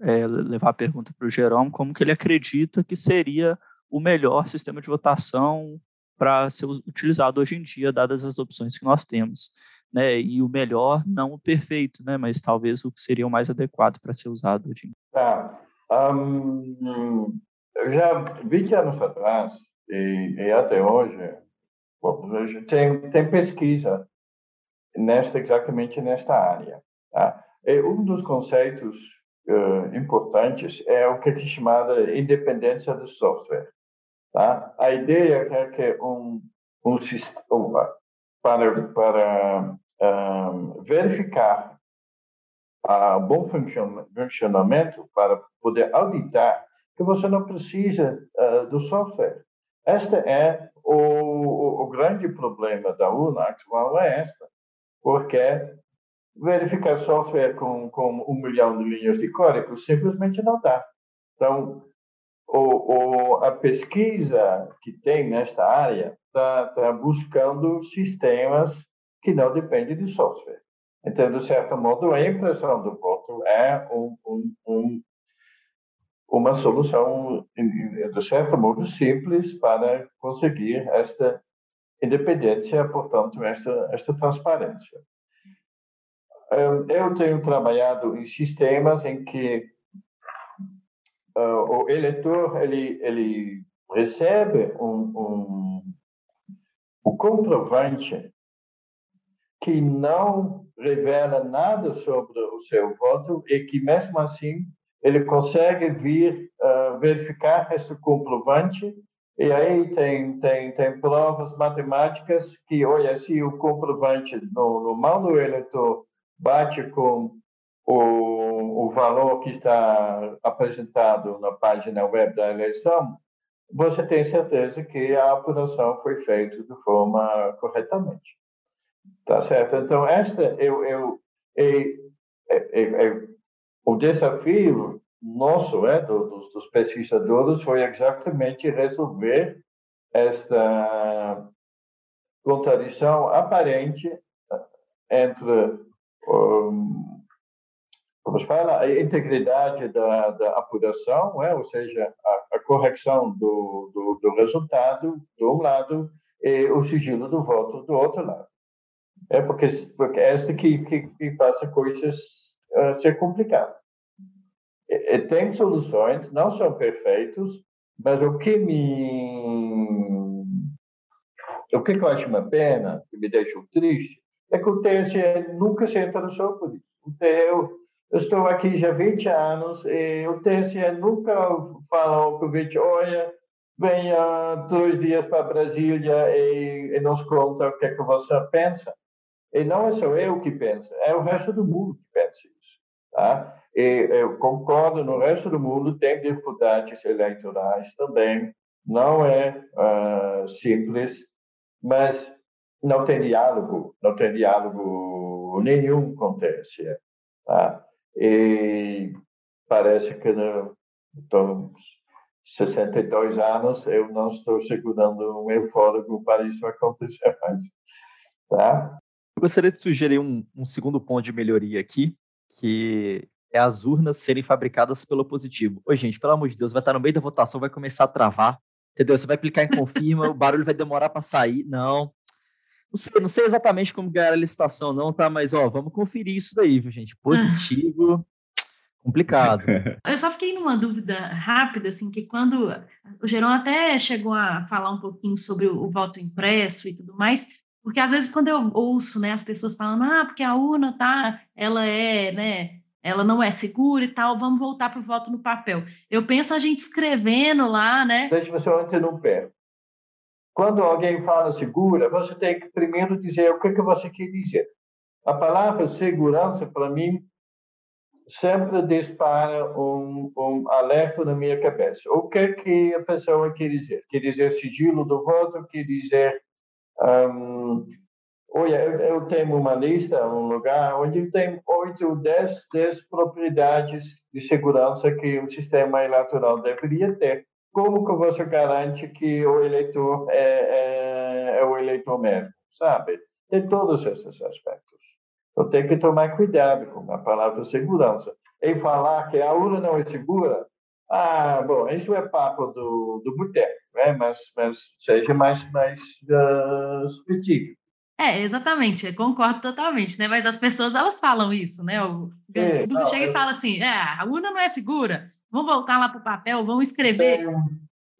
S1: é, levar a pergunta para o Jerome, como que ele acredita que seria o melhor sistema de votação para ser utilizado hoje em dia, dadas as opções que nós temos. Né? E o melhor, não o perfeito, né? mas talvez o que seria o mais adequado para ser usado hoje.
S3: Tá. Um, já 20 anos atrás, e, e até hoje, tem, tem pesquisa nesta, exatamente nesta área. Tá? E um dos conceitos uh, importantes é o que é chamada independência do software. Tá? A ideia é que um, um sistema para, para um, verificar a bom funcionamento, para poder auditar, que você não precisa uh, do software. Este é o, o, o, grande problema da UNA atual, é esta, porque verificar software com, com um milhão de linhas de código simplesmente não dá. Então, o, o, a pesquisa que tem nesta área está tá buscando sistemas que não dependem de software. Então, de certo modo, a impressão do voto é um, um, um, uma solução, de certo modo, simples para conseguir esta independência, portanto, esta, esta transparência. Eu tenho trabalhado em sistemas em que uh, o eleitor ele ele recebe um, um, um comprovante que não revela nada sobre o seu voto e que mesmo assim ele consegue vir uh, verificar esse comprovante. E aí tem tem tem provas matemáticas que olha se o comprovante no, no mão do eleitor bate com o, o valor que está apresentado na página web da eleição, você tem certeza que a apuração foi feita de forma corretamente. Tá certo? Então, esta eu, eu, eu, eu, o desafio nosso, é, dos, dos pesquisadores, foi exatamente resolver esta contradição aparente entre um, como se fala, a integridade da, da apuração, é? ou seja, a, a correção do, do, do, resultado de um lado e o sigilo do voto do outro lado. É porque, porque é essa que, que, que faz as coisas uh, ser complicado. E, e tem soluções, não são perfeitos, mas o que me o que eu acho uma pena, que me deixa triste, é que o TSE nunca se interessou por isso. Eu, eu estou aqui já há 20 anos e o TSE nunca falou ao convite, olha, venha dois dias para Brasília e, e, nos conta o que é que você pensa. E não é só eu que penso, é o resto do mundo que pensa isso. Tá? E eu concordo, no resto do mundo tem dificuldades eleitorais também, não é uh, simples, mas não tem diálogo, não tem diálogo nenhum com o TSE. Tá? E parece que no, então, 62 anos eu não estou segurando um eufórico para isso acontecer mais. Tá?
S4: Eu gostaria de sugerir um, um segundo ponto de melhoria aqui, que é as urnas serem fabricadas pelo positivo. Oi, gente, pelo amor de Deus, vai estar no meio da votação, vai começar a travar, entendeu? Você vai clicar em confirma, o barulho vai demorar para sair. Não. Não sei, não sei exatamente como ganhar a licitação, não, tá? Mas, ó, vamos conferir isso daí, viu, gente? Positivo, complicado.
S2: Eu só fiquei numa dúvida rápida, assim, que quando o Gerão até chegou a falar um pouquinho sobre o, o voto impresso e tudo mais, porque às vezes quando eu ouço, né, as pessoas falando, ah, porque a urna tá, ela é, né, ela não é segura e tal, vamos voltar para o voto no papel. Eu penso a gente escrevendo lá, né?
S3: Deixa eu só interromper. Quando alguém fala segura, você tem que primeiro dizer o que, que você quer dizer. A palavra segurança, para mim, sempre dispara um, um alerta na minha cabeça. O que, que a pessoa quer dizer? Quer dizer sigilo do voto? Quer dizer um, olha, eu, eu, tenho uma lista, um lugar onde tem oito, dez, dez propriedades de segurança que o sistema eleitoral deveria ter. Como que você garante que o eleitor é, é, é o eleitor mesmo, sabe? Tem todos esses aspectos. Então tem que tomar cuidado com a palavra segurança. E falar que a urna não é segura, ah, bom, isso é papo do, do boteco, né? mas, mas seja mais, mais uh, específico.
S2: É, exatamente, concordo totalmente, né? Mas as pessoas, elas falam isso, né? O é, não, chega eu... e fala assim, é, a urna não é segura, vamos voltar lá para o papel, vamos escrever.
S3: Tem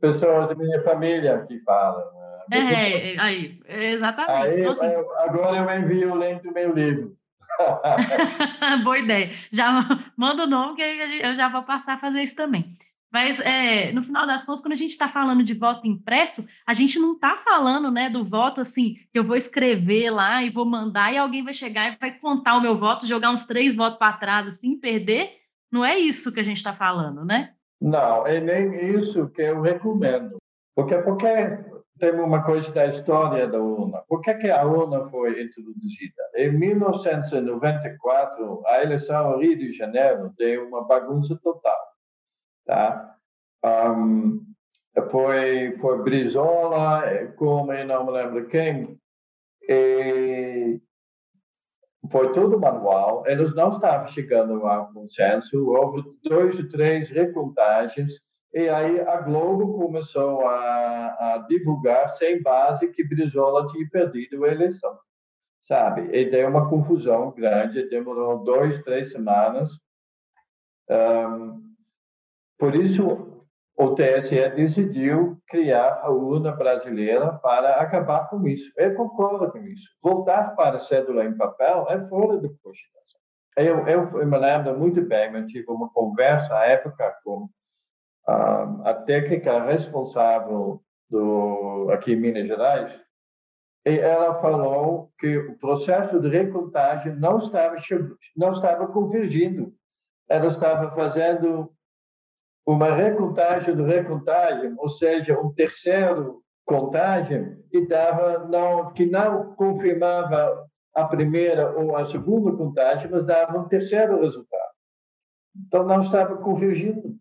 S3: pessoas da minha família que falam.
S2: Né? É, aí, exatamente. Aí,
S3: então, assim... agora eu envio o link do meu livro.
S2: Boa ideia. Já manda o nome que eu já vou passar a fazer isso também. Mas, é, no final das contas, quando a gente está falando de voto impresso, a gente não está falando né, do voto assim, que eu vou escrever lá e vou mandar e alguém vai chegar e vai contar o meu voto, jogar uns três votos para trás, assim, perder. Não é isso que a gente está falando, né?
S3: Não, é nem isso que eu recomendo. Porque, porque tem uma coisa da história da urna. Por que, que a urna foi introduzida? Em 1994, a eleição ao Rio de Janeiro deu uma bagunça total. Tá? Um, foi, foi Brizola, como eu não me lembro quem, e foi tudo manual, eles não estavam chegando a um consenso, houve dois ou três recontagens, e aí a Globo começou a, a divulgar sem base que Brizola tinha perdido a eleição, sabe? E deu uma confusão grande, demorou dois, três semanas. Um, por isso, o TSE decidiu criar a urna brasileira para acabar com isso. Eu concordo com isso. Voltar para a cédula em papel é fora da Constituição. Eu, eu, me lembro muito bem, eu tive uma conversa à época com a, técnica responsável do aqui em Minas Gerais e ela falou que o processo de recontagem não estava não estava convergindo ela estava fazendo uma recontagem de recontagem ou seja um terceiro contagem que dava não que não confirmava a primeira ou a segunda contagem mas dava um terceiro resultado então não estava convergindo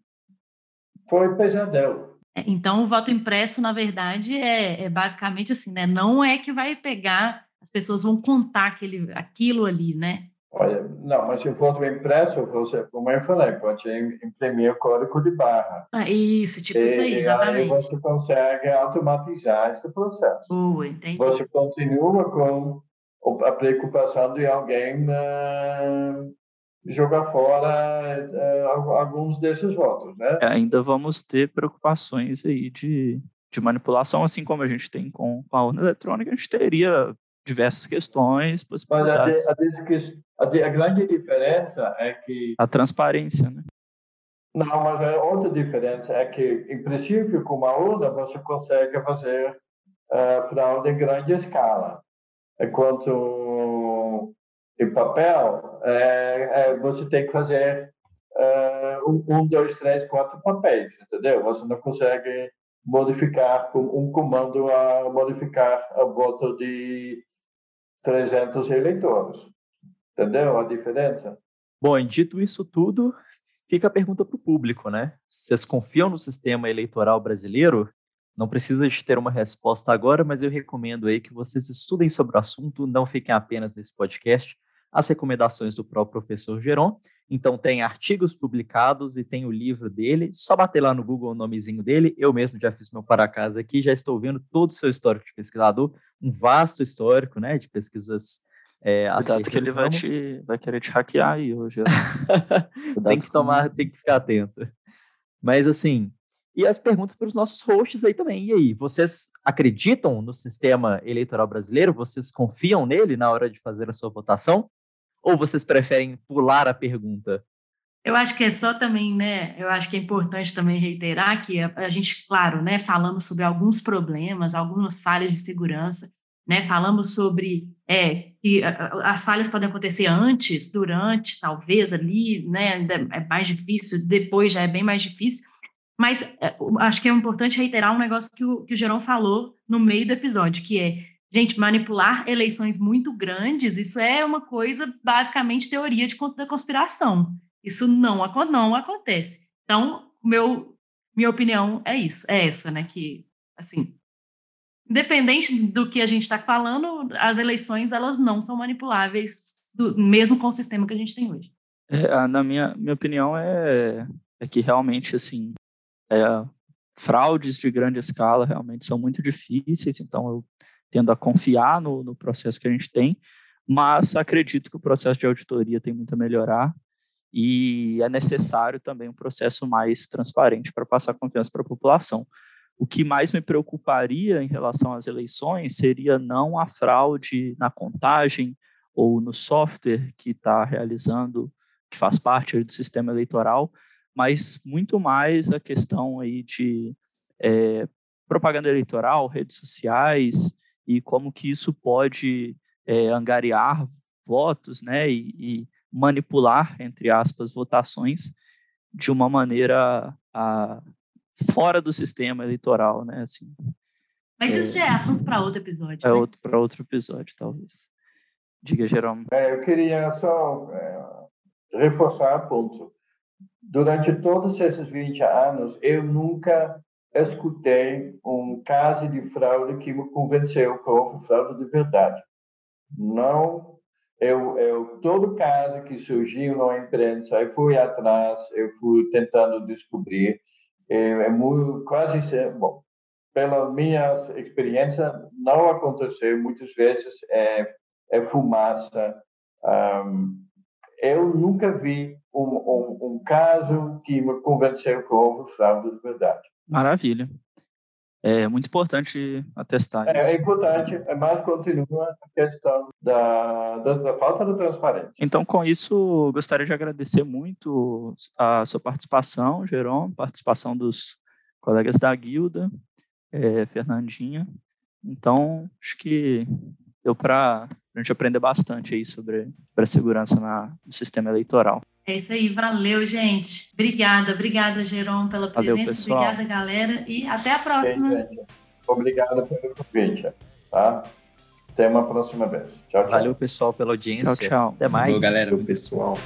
S3: foi pesadelo.
S2: É, então, o voto impresso, na verdade, é, é, basicamente assim, né? Não é que vai pegar, as pessoas vão contar aquele, aquilo ali, né?
S3: Olha, não, mas se o voto impresso, você, como eu falei, pode imprimir o código de barra.
S2: Ah, isso, tipo e, isso aí, exatamente. Aí
S3: você consegue automatizar esse processo.
S2: Uh, entendi.
S3: Você continua com a preocupação de alguém uh, jogar fora é, alguns desses votos, né?
S1: É, ainda vamos ter preocupações aí de, de manipulação, assim como a gente tem com, com a urna eletrônica, a gente teria diversas questões, possibilidades.
S3: Mas a, a, a, grande diferença é que...
S1: A transparência, né?
S3: Não, mas a outra diferença é que, em princípio, com uma urna, você consegue fazer uh, fraude em grande escala, enquanto em papel, é, é, você tem que fazer é, um, dois, três, quatro papéis, entendeu? Você não consegue modificar com um comando a modificar a voto de 300 eleitores. Entendeu a diferença?
S4: Bom, dito isso tudo, fica a pergunta para o público, né? Vocês confiam no sistema eleitoral brasileiro? Não precisa de ter uma resposta agora, mas eu recomendo aí que vocês estudem sobre o assunto, não fiquem apenas nesse podcast, as recomendações do próprio professor Geron. Então, tem artigos publicados e tem o livro dele. Só bater lá no Google o nomezinho dele. Eu mesmo já fiz meu para casa aqui, já estou vendo todo o seu histórico de pesquisador, um vasto histórico né, de pesquisas. É,
S1: Cuidado que ele vai, te, vai querer te hackear aí hoje.
S4: tem que tomar, tem que ficar atento. Mas, assim, e as perguntas para os nossos hosts aí também. E aí, vocês acreditam no sistema eleitoral brasileiro? Vocês confiam nele na hora de fazer a sua votação? Ou vocês preferem pular a pergunta?
S2: Eu acho que é só também, né? Eu acho que é importante também reiterar que a, a gente, claro, né, falamos sobre alguns problemas, algumas falhas de segurança, né? Falamos sobre é, que as falhas podem acontecer antes, durante, talvez ali, né? É mais difícil, depois já é bem mais difícil. Mas é, acho que é importante reiterar um negócio que o, que o Gerão falou no meio do episódio, que é Gente, manipular eleições muito grandes, isso é uma coisa basicamente teoria de, da conspiração. Isso não, não acontece. Então, meu, minha opinião é isso, é essa, né? Que, assim, independente do que a gente está falando, as eleições elas não são manipuláveis, do, mesmo com o sistema que a gente tem hoje.
S1: É, na minha, minha opinião é, é que realmente, assim, é, fraudes de grande escala realmente são muito difíceis, então eu tendo a confiar no, no processo que a gente tem, mas acredito que o processo de auditoria tem muito a melhorar e é necessário também um processo mais transparente para passar confiança para a população. O que mais me preocuparia em relação às eleições seria não a fraude na contagem ou no software que está realizando, que faz parte do sistema eleitoral, mas muito mais a questão aí de é, propaganda eleitoral, redes sociais, e como que isso pode é, angariar votos, né, e, e, manipular, entre aspas, votações de uma maneira a, fora do sistema eleitoral, né, assim.
S2: Mas isso é, já é assunto para outro episódio. É
S1: né? outro para outro episódio, talvez. Diga, Jerome.
S3: É, eu queria só é, reforçar o ponto. Durante todos esses 20 anos, eu nunca escutei um caso de fraude que me convenceu que houve fraude de verdade. Não, eu, eu todo caso que surgiu na imprensa, eu fui atrás, eu fui tentando descobrir, é, é muito, quase bom. Pela minha experiência, não aconteceu muitas vezes é, é fumaça. Um, eu nunca vi um, um, um caso que me convenceu que houve fraude de verdade.
S1: Maravilha. É muito importante atestar
S3: é, isso. É importante, mas continua a questão da, da, da, falta de transparência.
S1: Então, com isso, gostaria de agradecer muito a sua participação, Jerome, participação dos colegas da guilda, é, Fernandinha. Então, acho que deu para a gente aprender bastante aí sobre, sobre a segurança na, no sistema eleitoral.
S2: É isso aí, valeu, gente. Obrigada, obrigada, Geron, pela presença. Valeu, obrigada, galera, e até a próxima. Sim,
S3: Obrigado pelo convite, tá? Até uma próxima vez. Tchau, tchau.
S4: Valeu, pessoal, pela audiência.
S1: Tchau, tchau.
S4: Até mais. Valeu,
S6: galera.
S5: pessoal.